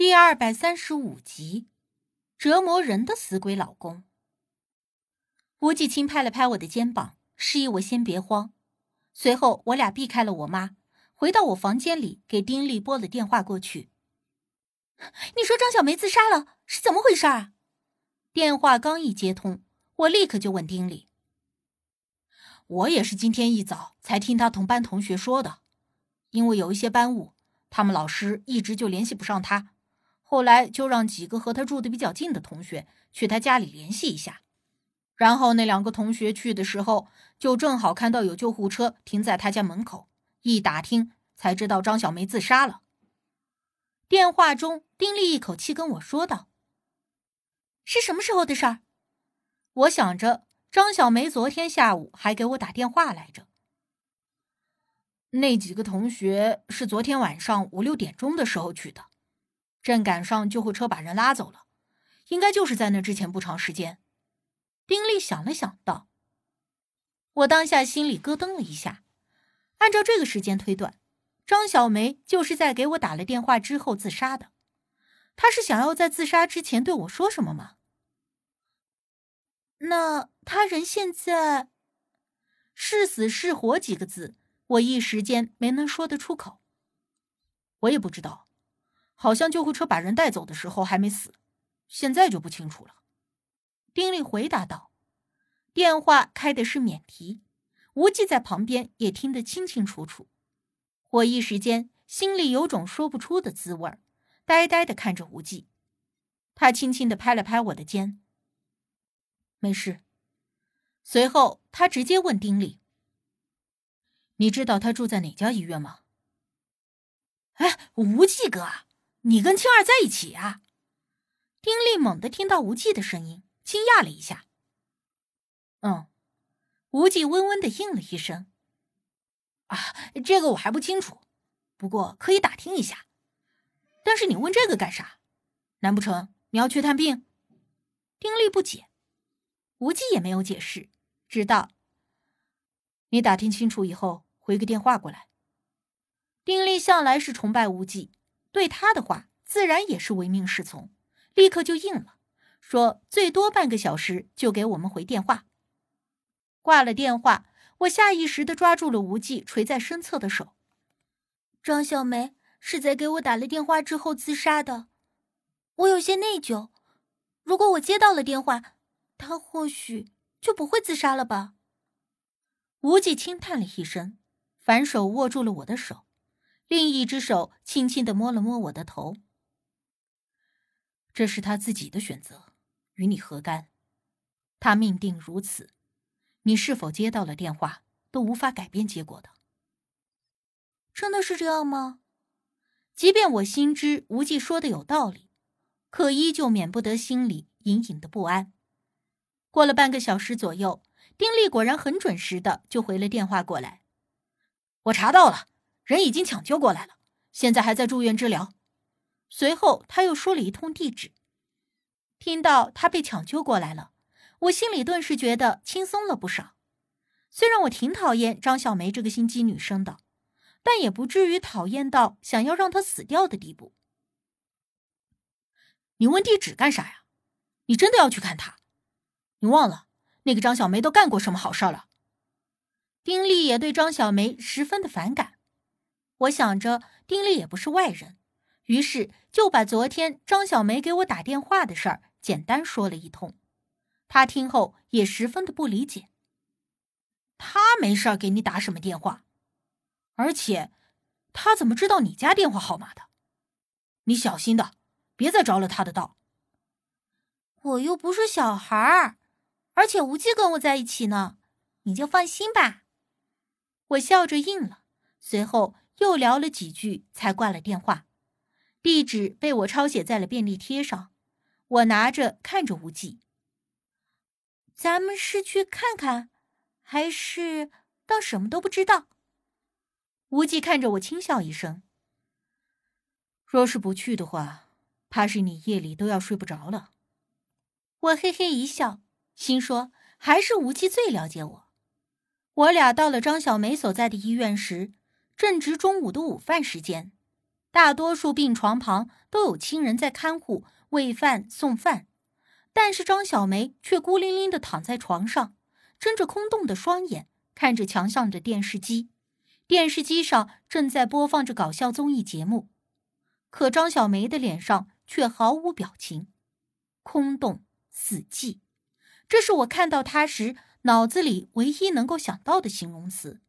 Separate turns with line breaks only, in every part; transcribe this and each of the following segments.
第二百三十五集，折磨人的死鬼老公。吴继清拍了拍我的肩膀，示意我先别慌。随后，我俩避开了我妈，回到我房间里，给丁力拨了电话过去。你说张小梅自杀了，是怎么回事啊？电话刚一接通，我立刻就问丁力。
我也是今天一早才听他同班同学说的，因为有一些班务，他们老师一直就联系不上他。后来就让几个和他住的比较近的同学去他家里联系一下，然后那两个同学去的时候，就正好看到有救护车停在他家门口，一打听才知道张小梅自杀了。
电话中，丁力一口气跟我说道：“是什么时候的事儿？”我想着张小梅昨天下午还给我打电话来着。
那几个同学是昨天晚上五六点钟的时候去的。正赶上救护车把人拉走了，应该就是在那之前不长时间。
丁力想了想道：“我当下心里咯噔了一下，按照这个时间推断，张小梅就是在给我打了电话之后自杀的。她是想要在自杀之前对我说什么吗？那他人现在是死是活几个字，我一时间没能说得出口。
我也不知道。”好像救护车把人带走的时候还没死，现在就不清楚了。
丁力回答道：“电话开的是免提，无忌在旁边也听得清清楚楚。”我一时间心里有种说不出的滋味呆呆的看着无忌。他轻轻的拍了拍我的肩：“
没事。”随后他直接问丁力：“你知道他住在哪家医院吗？”
哎，无忌哥。你跟青儿在一起啊？
丁力猛地听到无忌的声音，惊讶了一下。
嗯，
无忌温温的应了一声。
啊，这个我还不清楚，不过可以打听一下。但是你问这个干啥？难不成你要去探病？
丁力不解，无忌也没有解释，知道。
你打听清楚以后回个电话过来。
丁力向来是崇拜无忌。对他的话，自然也是唯命是从，立刻就应了，说最多半个小时就给我们回电话。挂了电话，我下意识的抓住了无忌垂在身侧的手。张小梅是在给我打了电话之后自杀的，我有些内疚。如果我接到了电话，她或许就不会自杀了吧？无忌轻叹了一声，反手握住了我的手。另一只手轻轻的摸了摸我的头。
这是他自己的选择，与你何干？他命定如此，你是否接到了电话都无法改变结果的。
真的是这样吗？即便我心知无忌说的有道理，可依旧免不得心里隐隐的不安。过了半个小时左右，丁力果然很准时的就回了电话过来。
我查到了。人已经抢救过来了，现在还在住院治疗。
随后他又说了一通地址。听到他被抢救过来了，我心里顿时觉得轻松了不少。虽然我挺讨厌张小梅这个心机女生的，但也不至于讨厌到想要让她死掉的地步。
你问地址干啥呀？你真的要去看她？你忘了那个张小梅都干过什么好事了？
丁力也对张小梅十分的反感。我想着丁力也不是外人，于是就把昨天张小梅给我打电话的事儿简单说了一通。他听后也十分的不理解。
他没事儿给你打什么电话？而且，他怎么知道你家电话号码的？你小心的，别再着了他的道。
我又不是小孩儿，而且无忌跟我在一起呢，你就放心吧。我笑着应了，随后。又聊了几句，才挂了电话。地址被我抄写在了便利贴上，我拿着看着无忌。咱们是去看看，还是当什么都不知道？无忌看着我轻笑一声。
若是不去的话，怕是你夜里都要睡不着了。
我嘿嘿一笑，心说还是无忌最了解我。我俩到了张小梅所在的医院时。正值中午的午饭时间，大多数病床旁都有亲人在看护、喂饭、送饭，但是张小梅却孤零零的躺在床上，睁着空洞的双眼，看着墙上的电视机。电视机上正在播放着搞笑综艺节目，可张小梅的脸上却毫无表情，空洞、死寂。这是我看到她时脑子里唯一能够想到的形容词。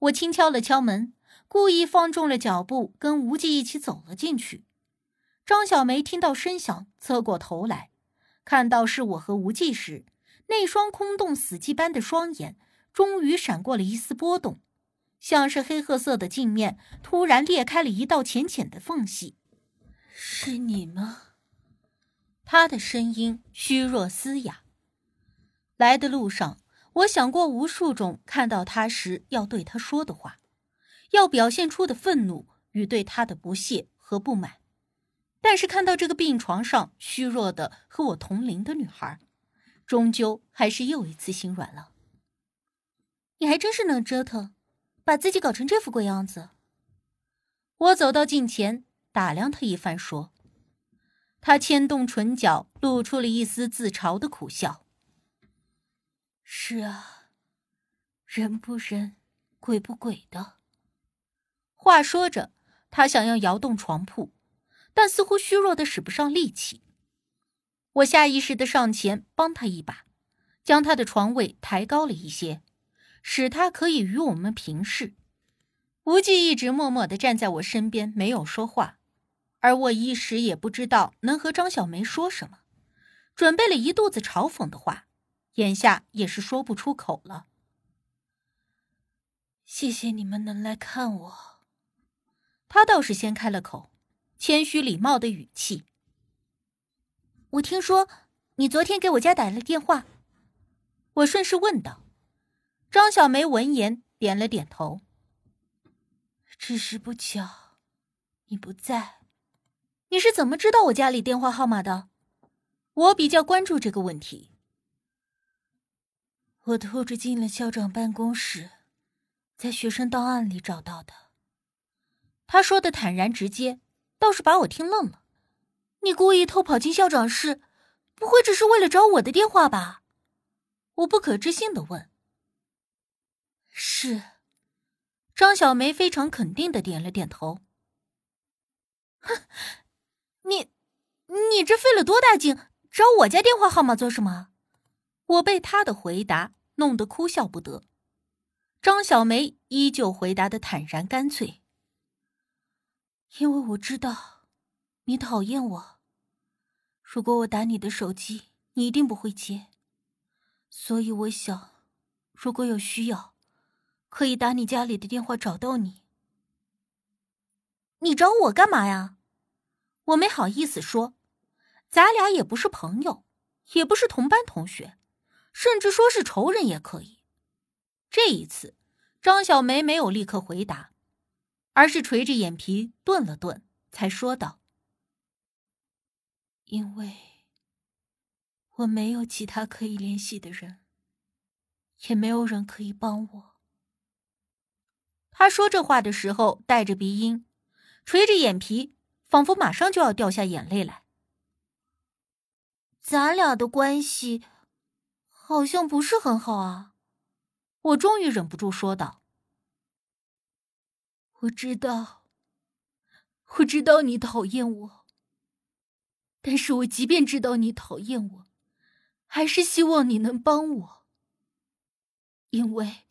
我轻敲了敲门，故意放重了脚步，跟无忌一起走了进去。张小梅听到声响，侧过头来，看到是我和无忌时，那双空洞死寂般的双眼终于闪过了一丝波动。像是黑褐色的镜面突然裂开了一道浅浅的缝隙，
是你吗？
他的声音虚弱嘶哑。来的路上，我想过无数种看到他时要对他说的话，要表现出的愤怒与对他的不屑和不满，但是看到这个病床上虚弱的和我同龄的女孩，终究还是又一次心软了。你还真是能折腾。把自己搞成这副鬼样子。我走到近前，打量他一番，说：“他牵动唇角，露出了一丝自嘲的苦笑。
是啊，人不人，鬼不鬼的。”
话说着，他想要摇动床铺，但似乎虚弱的使不上力气。我下意识的上前帮他一把，将他的床位抬高了一些。使他可以与我们平视。无忌一直默默的站在我身边，没有说话，而我一时也不知道能和张小梅说什么，准备了一肚子嘲讽的话，眼下也是说不出口了。
谢谢你们能来看我。
他倒是先开了口，谦虚礼貌的语气。我听说你昨天给我家打了电话，我顺势问道。张小梅闻言点了点头。
只是不巧，你不在。
你是怎么知道我家里电话号码的？我比较关注这个问题。
我偷着进了校长办公室，在学生档案里找到的。
他说的坦然直接，倒是把我听愣了。你故意偷跑进校长室，不会只是为了找我的电话吧？我不可置信的问。
是，
张小梅非常肯定的点了点头。哼，你，你这费了多大劲找我家电话号码做什么？我被他的回答弄得哭笑不得。张小梅依旧回答的坦然干脆。
因为我知道，你讨厌我。如果我打你的手机，你一定不会接。所以我想，如果有需要。可以打你家里的电话找到你。
你找我干嘛呀？我没好意思说，咱俩也不是朋友，也不是同班同学，甚至说是仇人也可以。这一次，张小梅没有立刻回答，而是垂着眼皮顿了顿，才说道：“
因为我没有其他可以联系的人，也没有人可以帮我。”
他说这话的时候带着鼻音，垂着眼皮，仿佛马上就要掉下眼泪来。咱俩的关系好像不是很好啊！我终于忍不住说道：“
我知道，我知道你讨厌我，但是我即便知道你讨厌我，还是希望你能帮我，因为……”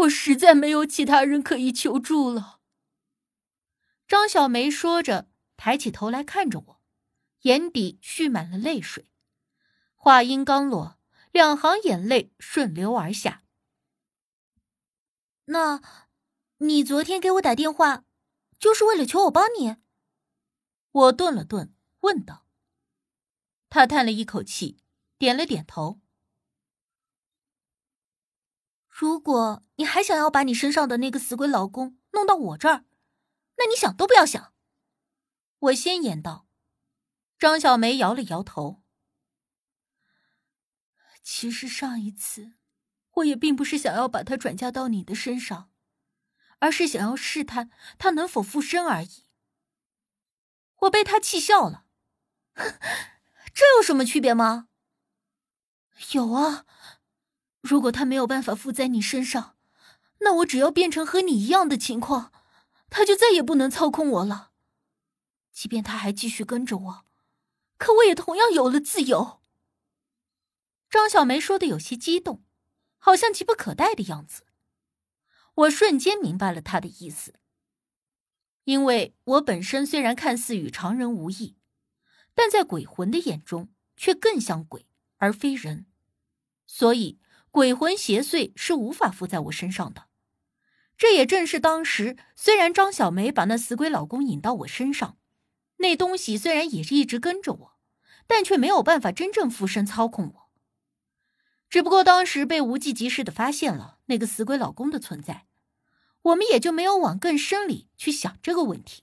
我实在没有其他人可以求助了。
张小梅说着，抬起头来看着我，眼底蓄满了泪水。话音刚落，两行眼泪顺流而下。那，你昨天给我打电话，就是为了求我帮你？我顿了顿，问道。他叹了一口气，点了点头。如果你还想要把你身上的那个死鬼老公弄到我这儿，那你想都不要想。我先言道。张小梅摇了摇头。
其实上一次，我也并不是想要把他转嫁到你的身上，而是想要试探他能否附身而已。
我被他气笑了。这有什么区别吗？有啊。如果他没有办法附在你身上，那我只要变成和你一样的情况，他就再也不能操控我了。即便他还继续跟着我，可我也同样有了自由。
张小梅说的有些激动，好像急不可待的样子。我瞬间明白了她的意思，因为我本身虽然看似与常人无异，但在鬼魂的眼中却更像鬼而非人，所以。鬼魂邪祟是无法附在我身上的，这也正是当时虽然张小梅把那死鬼老公引到我身上，那东西虽然也是一直跟着我，但却没有办法真正附身操控我。只不过当时被无忌及时的发现了那个死鬼老公的存在，我们也就没有往更深里去想这个问题。